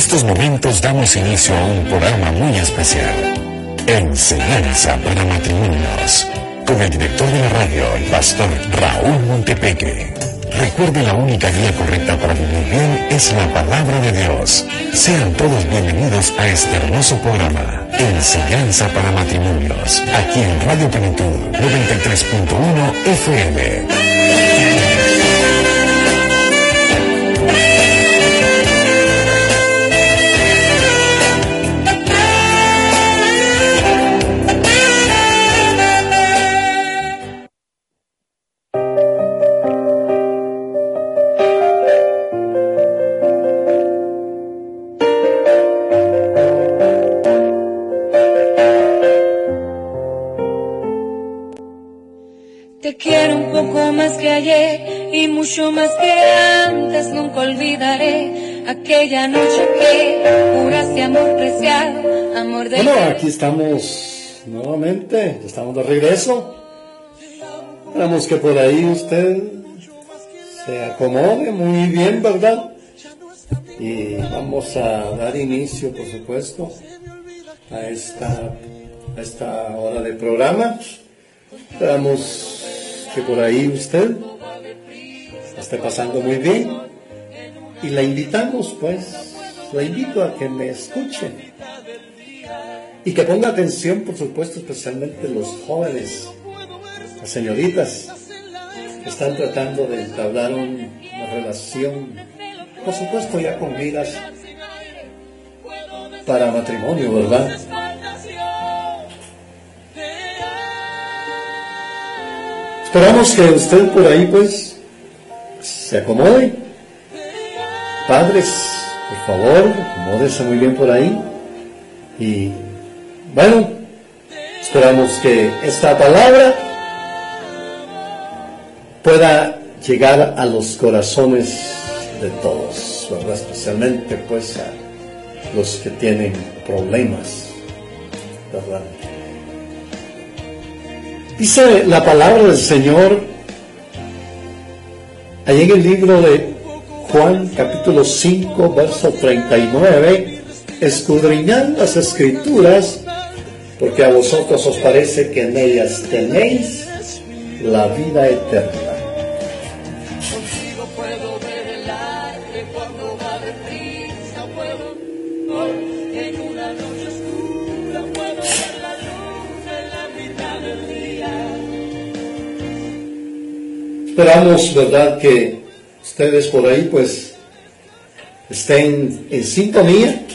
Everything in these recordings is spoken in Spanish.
estos momentos damos inicio a un programa muy especial. Enseñanza para matrimonios. Con el director de la radio, el pastor Raúl Montepeque. Recuerde la única guía correcta para vivir bien es la palabra de Dios. Sean todos bienvenidos a este hermoso programa. Enseñanza para matrimonios. Aquí en Radio Plenitud 93.1 FM. Amor de Bueno, aquí estamos nuevamente, estamos de regreso. Esperamos que por ahí usted se acomode muy bien, ¿verdad? Y vamos a dar inicio, por supuesto, a esta, a esta hora de programa. Esperamos que por ahí usted la esté pasando muy bien. Y la invitamos, pues, la invito a que me escuche. Y que ponga atención, por supuesto, especialmente los jóvenes, las señoritas, que están tratando de entablar un- una relación, por supuesto, ya con vidas para matrimonio, ¿verdad? Esperamos que usted por ahí, pues, se acomode. Padres, por favor, acomódese muy bien por ahí. Y, bueno, esperamos que esta palabra pueda llegar a los corazones de todos, ¿verdad? Especialmente, pues, a los que tienen problemas, ¿verdad? Dice la palabra del Señor ahí en el libro de Juan capítulo 5 verso 39, escudriñad las escrituras porque a vosotros os parece que en ellas tenéis la vida eterna. Esperamos, ¿verdad?, que ustedes por ahí pues estén en sintonía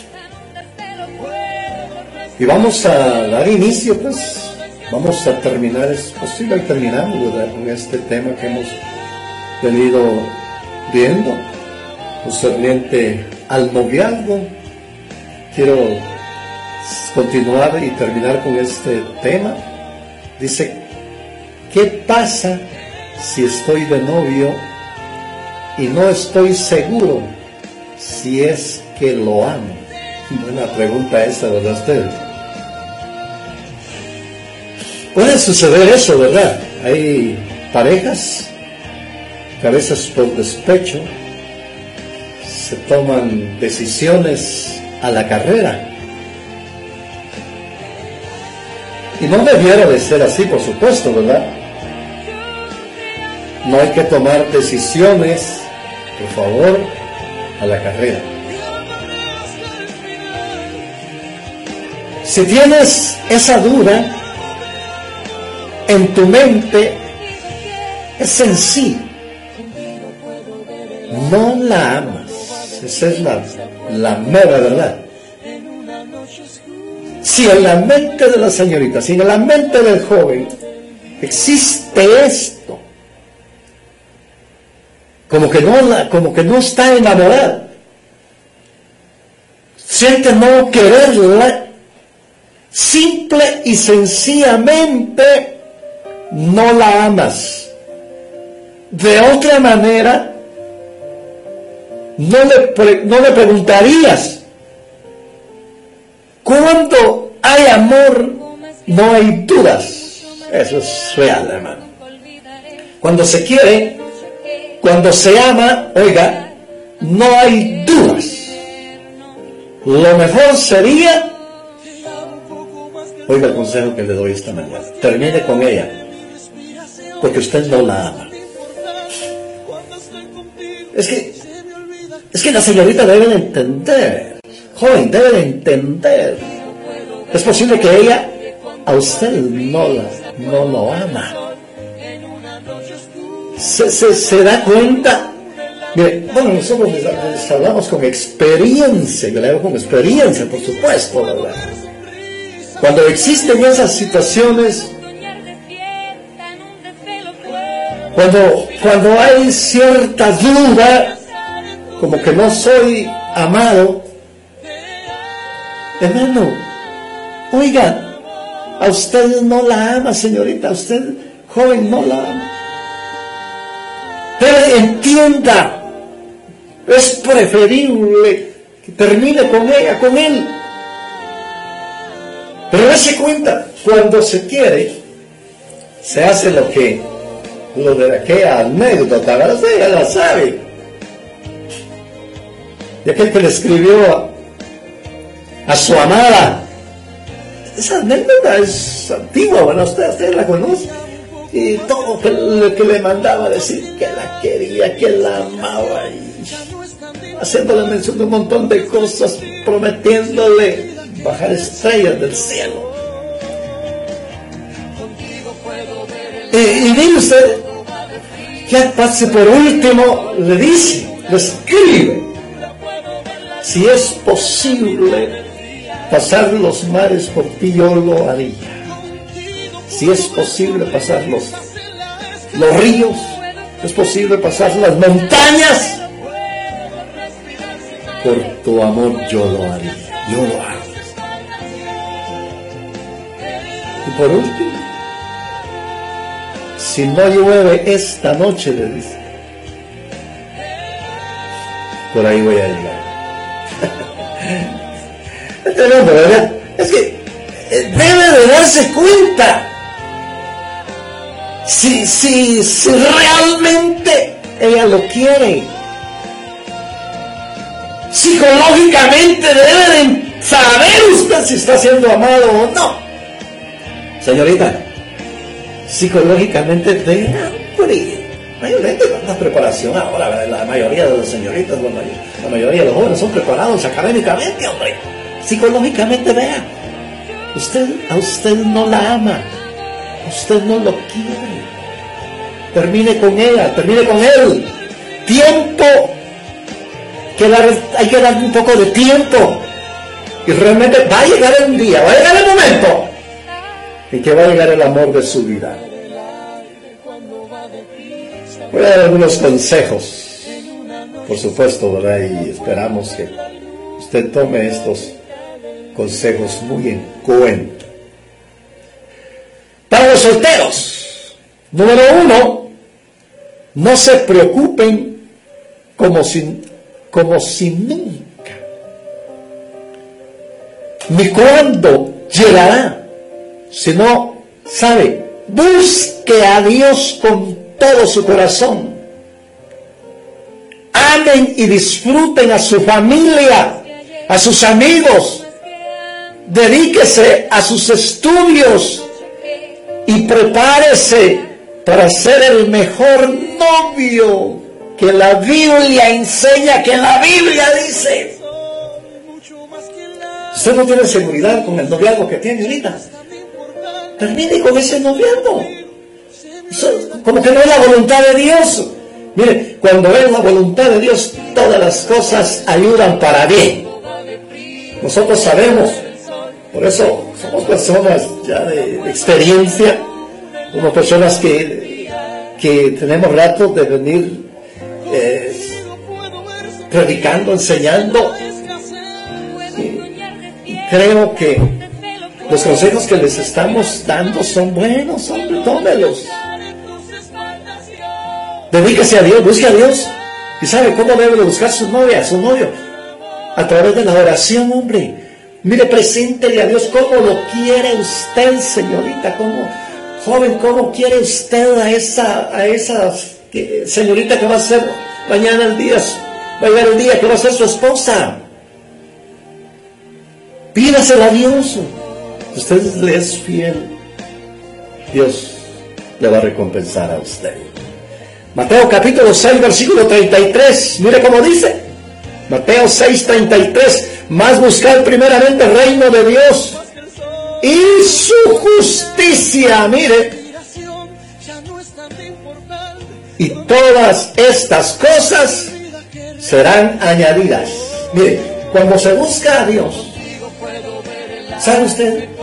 y vamos a dar inicio, pues vamos a terminar, es posible terminamos, ¿verdad?, con este tema que hemos venido viendo, concerniente al noviazgo. Quiero continuar y terminar con este tema. Dice, ¿qué pasa si estoy de novio y no estoy seguro si es que lo amo? Buena pregunta esa, ¿verdad usted? Puede suceder eso, ¿verdad? Hay parejas que a veces por despecho se toman decisiones a la carrera. Y no debiera de ser así, por supuesto, ¿verdad? No hay que tomar decisiones, por favor, a la carrera. Si tienes esa duda en tu mente, es sencillo. No la amas. Esa es la, la mera verdad. Si en la mente de la señorita, si en la mente del joven existe esto, como que no, la, como que no está enamorado, siente no quererla, simple y sencillamente no la amas. De otra manera, no le, no le preguntarías, cuando hay amor, no hay dudas. Eso es real, hermano. Cuando se quiere, cuando se ama, oiga, no hay dudas. Lo mejor sería, oiga el consejo que le doy esta mañana, termine con ella, porque usted no la ama. Es que, es que la señorita debe de entender, joven, debe de entender. Es posible que ella a usted no, la, no lo ama. Se, se, se da cuenta Mire, bueno, nosotros les, hablamos con experiencia, yo le hago con experiencia, por supuesto, ¿verdad? Cuando existen esas situaciones, cuando, cuando hay cierta duda, como que no soy amado, hermano, oiga, a usted no la ama, señorita, a usted, joven, no la ama. Pero entienda, es preferible que termine con ella, con él. Pero dése cuenta, cuando se quiere, se hace lo que, lo de aquella anécdota, ¿verdad? Ella la sabe. De aquel que le escribió a, su amada. Esa anécdota es antigua, bueno, usted, usted la conoce. Y todo lo que le mandaba decir que la quería, que la amaba. Y haciéndole mención de un montón de cosas, prometiéndole bajar estrellas del cielo. Y, y usted, ya pase por último, le dice, le escribe, si es posible pasar los mares por ti, yo lo haría. Si es posible pasar los, los ríos, es posible pasar las montañas, por tu amor yo lo haré, yo lo hago. Y por último, si no llueve esta noche, le dice, por ahí voy a llegar. ¿verdad? Es que eh, debe de darse cuenta si, si, si realmente ella lo quiere psicológicamente debe de saber usted si está siendo amado o no. Señorita, psicológicamente debe haber mayormente tanta preparación ahora, la mayoría de las señoritas, la mayoría de los jóvenes son preparados académicamente, hombre. Psicológicamente, vea, usted, a usted no la ama, usted no lo quiere. Termine con ella, termine con él. Tiempo que hay que darle un poco de tiempo. Y realmente va a llegar un día, va a llegar el momento y que va a llegar el amor de su vida. Voy a dar algunos consejos, por supuesto, ¿verdad? Y esperamos que usted tome estos consejos muy en cuenta. Para los solteros, número uno, no se preocupen como si como si nunca. Ni cuándo llegará, sino, sabe, busque a Dios con todo su corazón. Amen y disfruten a su familia, a sus amigos. Dedíquese a sus estudios y prepárese para ser el mejor novio que la Biblia enseña, que la Biblia dice. Usted no tiene seguridad con el noviazgo que tiene ahorita. Termine con ese noviazgo. Como que no es la voluntad de Dios. Mire, cuando es la voluntad de Dios, todas las cosas ayudan para bien. Nosotros sabemos Por eso somos personas ya de, experiencia, como personas que, que tenemos rato de venir eh, predicando, enseñando. Y creo que los consejos que les estamos dando son buenos, hombre, tómelos. Dedíquese a Dios, busque a Dios. ¿Y sabe cómo debe de buscar su novia, su novio? A través de la oración, hombre. Mire, preséntele a Dios cómo lo quiere usted, señorita, cómo, joven, cómo quiere usted a esa, a esa eh, señorita que va a ser mañana el día, va a llegar el día que va a ser su esposa. Pídasela a Dios. Usted le es fiel. Dios le va a recompensar a usted. Mateo capítulo 6, versículo 33. Mire cómo dice. Mateo 6, 33. Más buscar primeramente el reino de Dios y su justicia. Mire. Y todas estas cosas serán añadidas. Mire, cuando se busca a Dios, ¿sabe usted?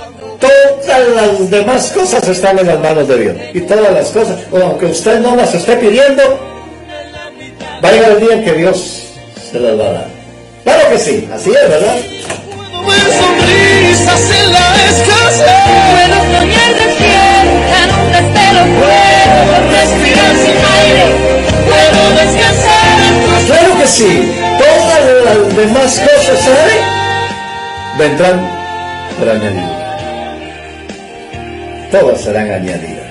Todas las demás cosas están en las manos de Dios. Y todas las cosas, aunque usted no las esté pidiendo, va a llegar el día en que Dios se las va a dar. Claro que sí, así es, ¿verdad? Ver sonrisas en la Claro que sí. Todas las demás cosas, ¿sabe? Vendrán por añadidura. Todas serán añadidas.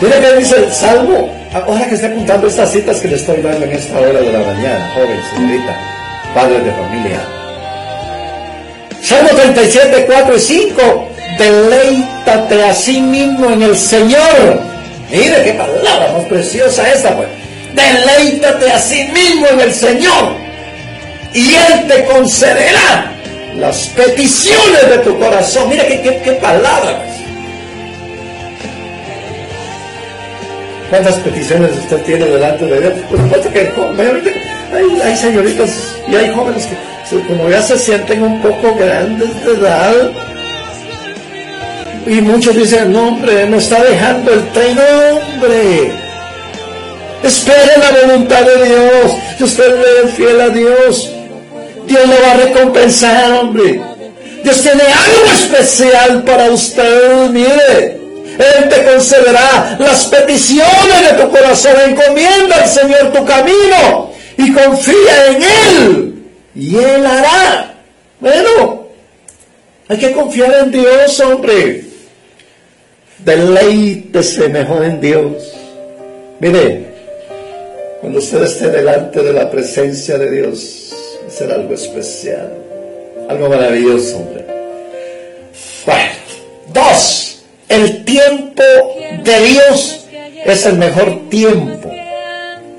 Mira que dice el Salmo. Ahora que está apuntando estas citas que le estoy dando en esta hora de la mañana, joven, señorita, padre de familia. Salmo 37, 4 y 5. Deleítate a sí mismo en el Señor. Mire qué palabra más preciosa esta, pues. Deleítate a sí mismo en el Señor. Y Él te concederá las peticiones de tu corazón. Mira qué, qué, qué palabra. pues. ¿Cuántas peticiones usted tiene delante de Dios? Por supuesto que hay, hay señoritas y hay jóvenes que como ya se sienten un poco grandes de edad y muchos dicen, no hombre, me está dejando el tren, hombre. Espere la voluntad de Dios. Si usted es fiel a Dios, Dios le va a recompensar, hombre. Dios tiene algo especial para usted, mire. Él te concederá las peticiones de tu corazón. Encomienda al Señor tu camino y confía en Él. Y Él hará. Bueno, hay que confiar en Dios, hombre. Deleítese mejor en Dios. Mire, cuando usted esté delante de la presencia de Dios, será algo especial, algo maravilloso, hombre. Bueno, dos, el tiempo de Dios es el mejor tiempo.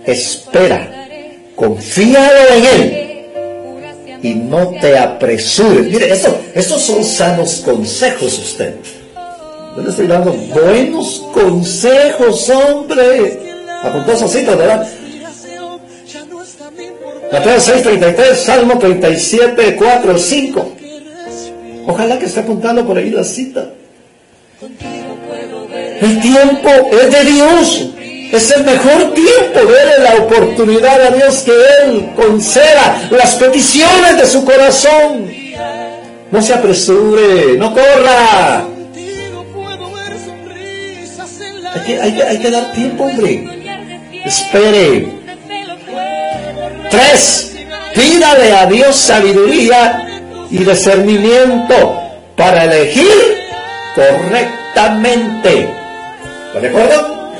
Espera, confíalo en Él y no te apresures. Mire, esto, estos son sanos consejos usted. Yo le estoy dando buenos consejos, hombre. Apuntó ¿verdad? Mateo 6:33, Salmo 37, 4, 5. Ojalá que esté apuntando por ahí la cita. El tiempo es de Dios. Es el mejor tiempo. Dele la oportunidad a Dios que Él conceda las peticiones de su corazón. No se apresure, no corra. Hay que, hay que- hay que dar tiempo, hombre. Espere. Tres, pídale a Dios sabiduría y discernimiento para elegir correctamente. ¿Lo recuerdo?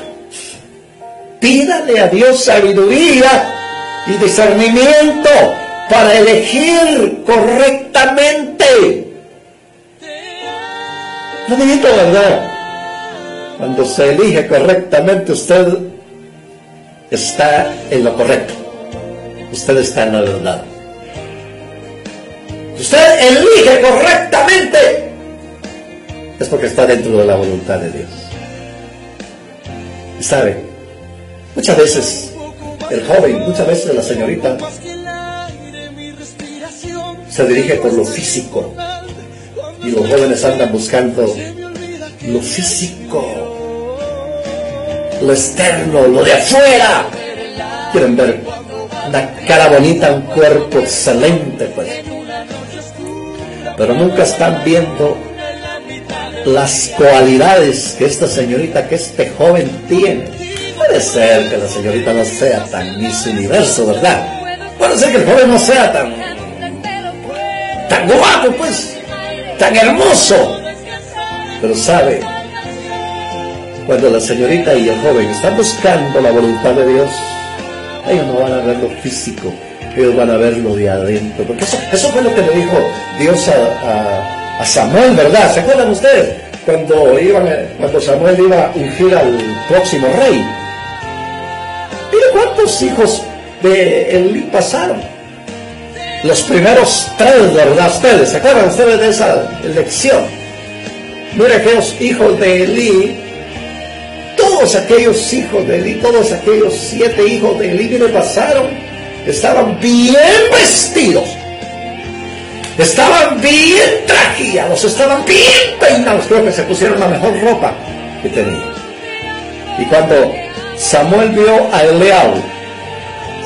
Pídale a Dios sabiduría y discernimiento para elegir correctamente. No digo verdad. Cuando se elige correctamente, usted está en lo correcto. Usted está en la verdad. Usted elige correctamente, es porque está dentro de la voluntad de Dios. Y sabe, muchas veces el joven, muchas veces la señorita, se dirige por lo físico. Y los jóvenes andan buscando lo físico, lo externo, lo de afuera. Quieren ver una cara bonita, un cuerpo excelente, pues. Pero nunca están viendo las cualidades que esta señorita, que este joven tiene. Puede ser que la señorita no sea tan Miss Universo, ¿verdad? Puede ser que el joven no sea tan, tan guapo, pues, tan hermoso. Pero sabe, cuando la señorita y el joven están buscando la voluntad de Dios, ellos no van a ver lo físico, ellos van a ver lo de adentro. Porque eso, eso fue lo que le dijo Dios a, a, Samuel, ¿verdad? ¿Se acuerdan ustedes? Cuando, iban, cuando Samuel iba a ungir al próximo rey. Mire cuántos hijos de Elí pasaron. Los primeros tres, ¿verdad? Ustedes, ¿se acuerdan ustedes de esa elección? Mire aquellos hijos de Elí todos aquellos hijos de Eli, todos aquellos siete hijos de Eli que le pasaron, estaban bien vestidos, estaban bien trajeados, estaban bien peinados, creo que se pusieron la mejor ropa que tenían. Y cuando Samuel vio a Eliab,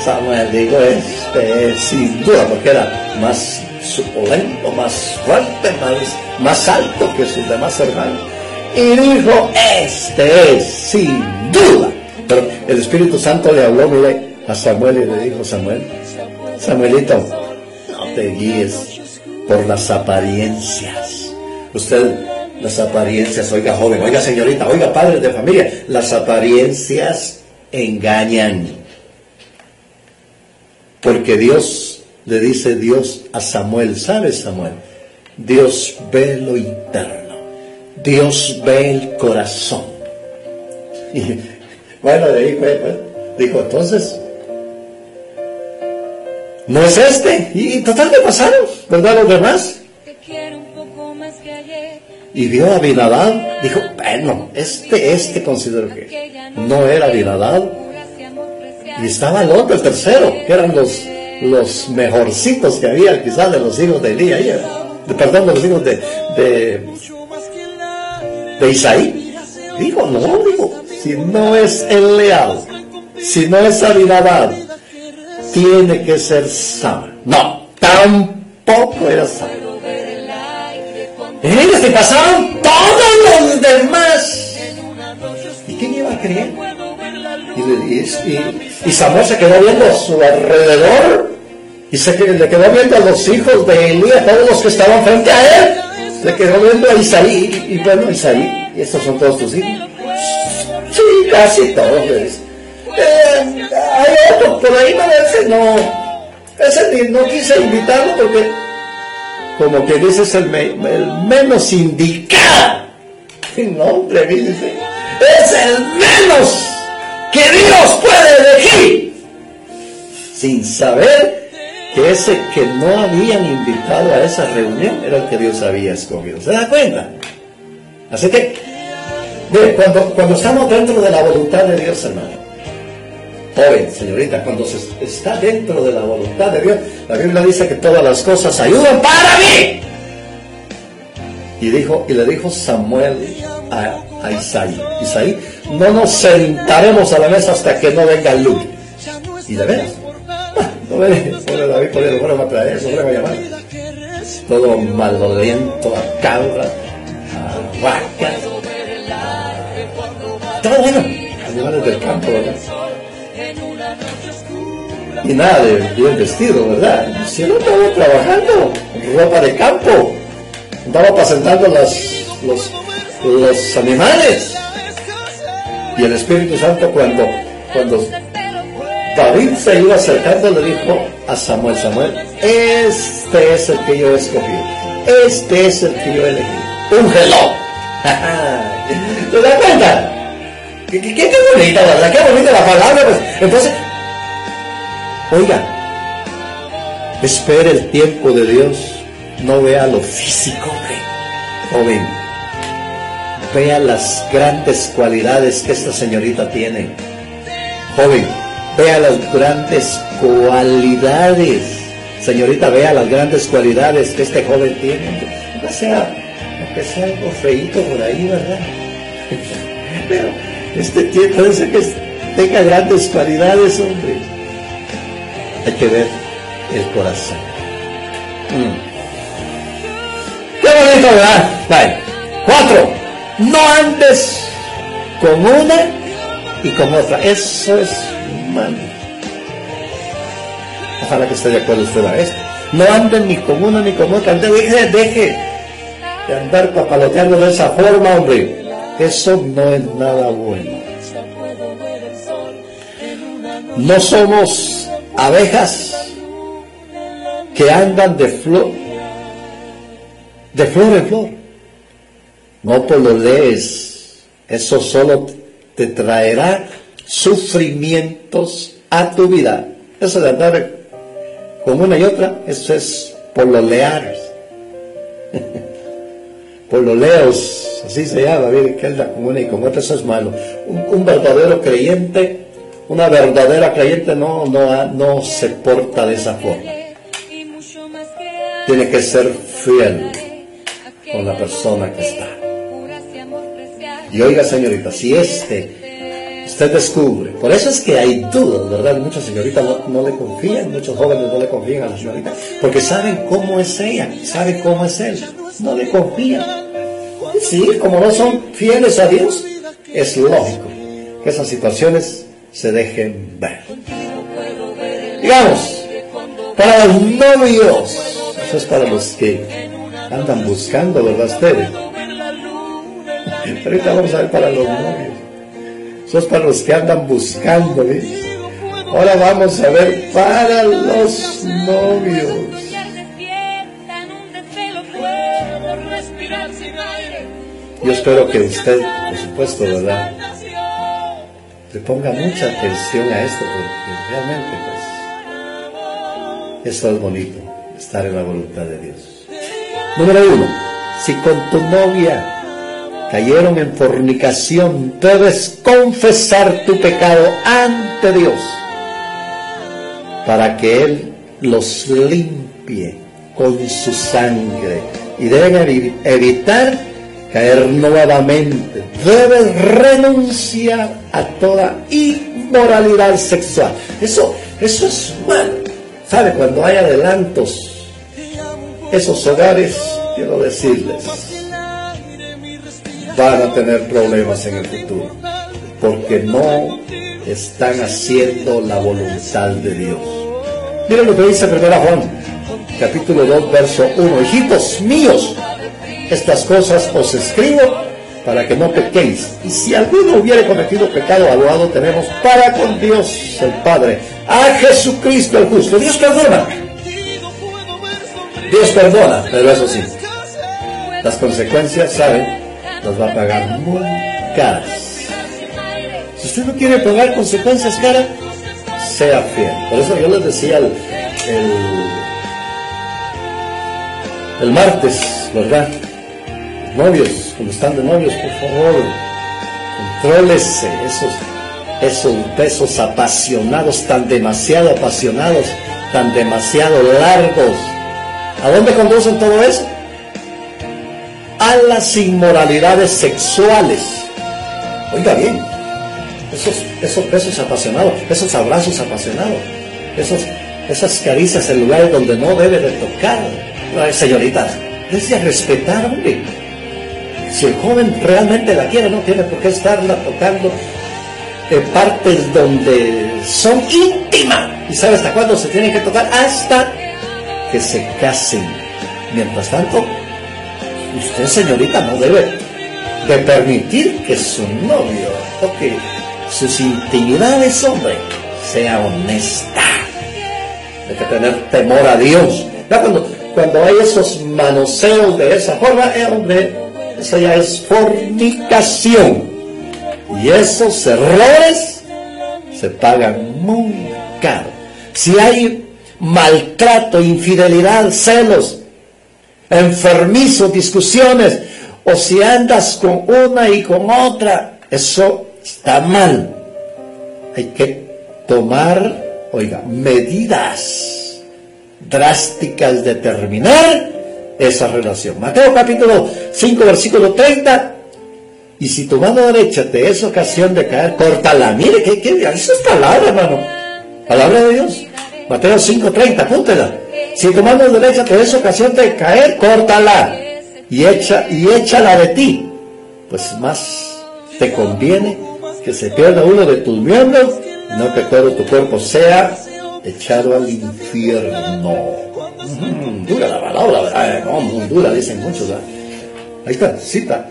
Samuel dijo, este sin duda, porque era más suculento, más fuerte, más, más alto que sus demás hermanos y dijo, este es sin duda. Pero el Espíritu Santo le habló a Samuel y le dijo, Samuel, Samuelito, no te guíes por las apariencias. Usted, las apariencias, oiga joven, oiga señorita, oiga padres de familia, las apariencias engañan. Porque Dios, le dice Dios a Samuel, ¿sabes Samuel? Dios ve lo interno. Dios ve el corazón. Y, bueno, de ahí fue, dijo, entonces, no es este. Y, total de pasaron, ¿verdad? Los demás. Y vio a Binadad, dijo, bueno, este, este considero que no era Binadad. Y estaba el otro, el tercero, que eran los, los mejorcitos que había quizás de los hijos de Elías, perdón, de los hijos de, de de Isaí. Digo, no, digo, si no es el leal, si no es Abinadab, tiene que ser Sam. No, tampoco era Sam. Ellos se pasaron todos los demás. ¿Y quién iba a creer? Y, Samuel se quedó viendo a su alrededor y se le quedó viendo a los hijos de Elías, todos los que estaban frente a él. Le quedó viendo a Isaí, y, bueno, Isaí, ¿y estos son todos tus hijos? Sí, casi todos. Eh, hay otro, por ahí ese no, ese no quise invitarlo porque, como que dice, es el, menos indicado. No, hombre, dice, es el menos que Dios puede elegir, sin saber que ese que no habían invitado a esa reunión era el que Dios había escogido. ¿Se da cuenta? Así que, cuando, cuando estamos dentro de la voluntad de Dios, hermano, joven, señorita, cuando se está dentro de la voluntad de Dios, la Biblia dice que todas las cosas ayudan para mí. Y, dijo, y le dijo Samuel a, a Isaí, Isaí, no nos sentaremos a la mesa hasta que no venga el luz. Y de veras, Todo maloliento, a cabra, a vacas, todo bueno, animales del campo, ¿verdad? Y nada de bien vestido, ¿verdad? Si no estaba trabajando, ropa de campo, estaba apacentando los, los, los animales. Y el Espíritu Santo cuando, cuando David se iba acercando, le dijo a Samuel, Samuel, este es el que yo escogí, este es el que yo elegí, un geló. ¿Te das cuenta? ¿Qué, qué, bonita, ¿verdad? Qué bonita la palabra. Pues. Entonces, oiga, espere el tiempo de Dios, no vea lo físico, joven. Vea las grandes cualidades que esta señorita tiene. Joven, Vea las grandes cualidades Señorita, vea las grandes cualidades que este joven tiene. No sea, aunque sea algo feíto por ahí, ¿verdad? Pero este tiene, ser que tenga grandes cualidades, hombre. Hay que ver el corazón. Mm. Qué bonito, ¿verdad? Vale. Cuatro. No andes con una y con otra. Eso es Ojalá que esté de acuerdo usted a esto. No anden ni con una ni con otra. Deje, de andar papaloteando de esa forma, hombre. Eso no es nada bueno. No somos abejas que andan de flor, de flor en flor. No lees. Eso solo te traerá sufrimientos a tu vida. Eso de andar con una y otra, eso es pololear. Pololeos, así se llama, miren que anda con una y con otra, eso es malo. Un, verdadero creyente, una verdadera creyente no, no, no se porta de esa forma. Tiene que ser fiel con la persona que está. Y oiga, señorita, si este usted descubre, por eso es que hay dudas, ¿verdad? Muchas señoritas no, le confían, muchos jóvenes no le confían a la señorita, porque saben cómo es ella, saben cómo es él, no le confían. Sí, como no son fieles a Dios, es lógico que esas situaciones se dejen ver. Digamos, para los novios, eso es para los que andan buscando, ¿verdad ustedes? Ahorita vamos a ver para los novios. Eso es para los que andan buscando. Ahora vamos a ver para los novios. Yo espero que usted, por supuesto, ¿verdad? Le ponga mucha atención a esto porque realmente, pues, eso es bonito, estar en la voluntad de Dios. Número uno, si con tu novia cayeron en fornicación, debes confesar tu pecado ante Dios para que Él los limpie con su sangre y deben evitar caer nuevamente. Debes renunciar a toda inmoralidad sexual. Eso, eso es malo. ¿Sabe? Cuando hay adelantos, esos hogares, quiero decirles, van a tener problemas en el futuro, porque no están haciendo la voluntad de Dios. Miren lo que dice 1 Juan, capítulo 2, verso 1. Hijitos míos, estas cosas os escribo para que no pequéis. Y si alguno hubiere cometido pecado, abogado tenemos para con Dios el Padre, a Jesucristo el justo. Dios perdona. Dios perdona, pero eso sí, las consecuencias, ¿saben? Las va a pagar muy caras. Si usted no quiere pagar consecuencias caras, sea fiel. Por eso yo les decía el, el, martes, ¿verdad? novios, cuando están de novios, por favor, contrólese esos, esos besos apasionados, tan demasiado apasionados, tan demasiado largos. ¿A dónde conducen todo eso? A las inmoralidades sexuales. Oiga bien, esos, esos besos apasionados, esos abrazos apasionados, esos, esas caricias en lugares donde no debe de tocar. Señorita, es de respetar, hombre. Si el joven realmente la quiere, no tiene por qué estarla tocando en partes donde son íntimas. ¿Y sabe hasta cuándo se tienen que tocar? Hasta que se casen. Mientras tanto, usted señorita no debe de permitir que su novio toque sus intimidades, hombre, sea honesta. Hay que tener temor a Dios. cuando, cuando hay esos manoseos de esa forma, eh, eso ya es fornicación. Y esos errores se pagan muy caro. Si hay maltrato, infidelidad, celos, enfermizos, discusiones, o si andas con una y con otra, eso está mal. Hay que tomar, oiga, medidas drásticas de terminar esa relación. Mateo capítulo 5, versículo 30. Y si tu mano derecha te es ocasión de caer, córtala. Mire, ¿qué, qué, eso es palabra, hermano. Palabra de Dios. Mateo 5, 30, apúntela. Si tu mano derecha te es ocasión de caer, córtala. Y, echa, y échala de ti. Pues más te conviene que se pierda uno de tus miembros, no que todo tu cuerpo sea echado al infierno. Mm, dura la palabra, ¿verdad? No, muy dura, dicen muchos. Ahí está, cita.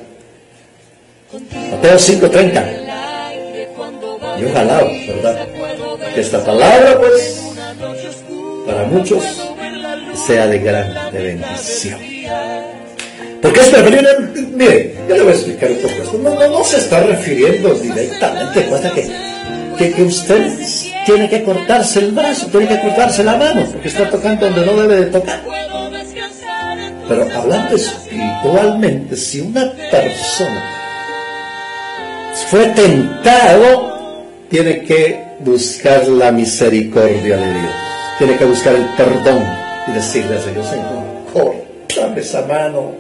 Mateo 5:30. Y ojalá, ¿verdad? Que esta palabra, pues, para muchos sea de gran de bendición. Porque es preferible, mire, yo le voy a explicar un poco esto. No, se está refiriendo directamente, cuenta que, que usted tiene que cortarse el brazo, tiene que cortarse la mano, porque está tocando donde no debe de tocar. Pero hablando espiritualmente, si una persona fue tentado, tiene que buscar la misericordia de Dios, tiene que buscar el perdón y decirle Señor, Señor, córtame esa mano,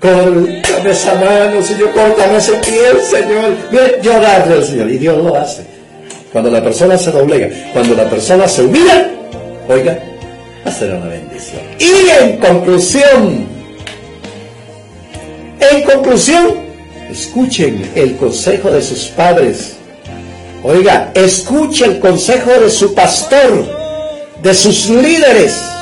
córtame esa mano, Señor, córtame ese pie, Señor. Llorarle al Señor, y Dios lo hace. Cuando la persona se doblega, cuando la persona se humilla, oiga, va a ser una bendición. Y en conclusión, en conclusión, escuchen el consejo de sus padres. Oiga, escuche el consejo de su pastor, de sus líderes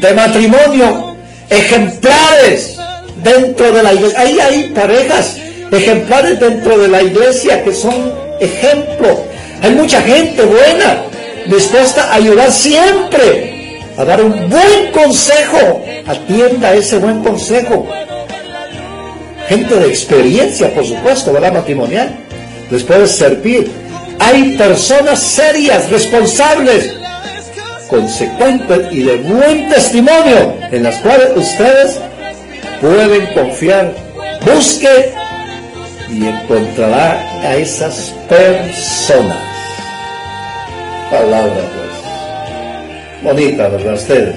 de matrimonio, ejemplares dentro de la iglesia. Ahí hay parejas ejemplares dentro de la iglesia que son ejemplo. Hay mucha gente buena, dispuesta a ayudar siempre, a dar un buen consejo. Atienda ese buen consejo gente de experiencia, por supuesto, ¿verdad? Matrimonial. Les puede servir. Hay personas serias, responsables, consecuentes y de buen testimonio en las cuales ustedes pueden confiar. Busque y encontrará a esas personas. Palabra, pues. Bonita, ¿verdad? Ustedes.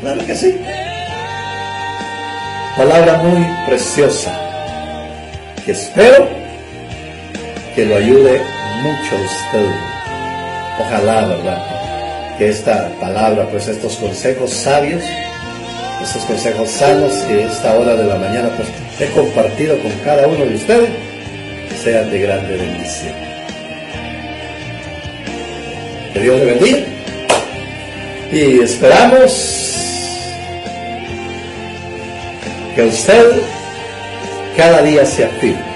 Claro que sí. Palabra muy preciosa que espero que lo ayude mucho a usted. Ojalá, ¿verdad? Que esta palabra, pues estos consejos sabios, estos consejos sanos que esta hora de la mañana pues he compartido con cada uno de ustedes, sean de grande bendición. Que Dios le bendiga y esperamos que usted cada día se afirme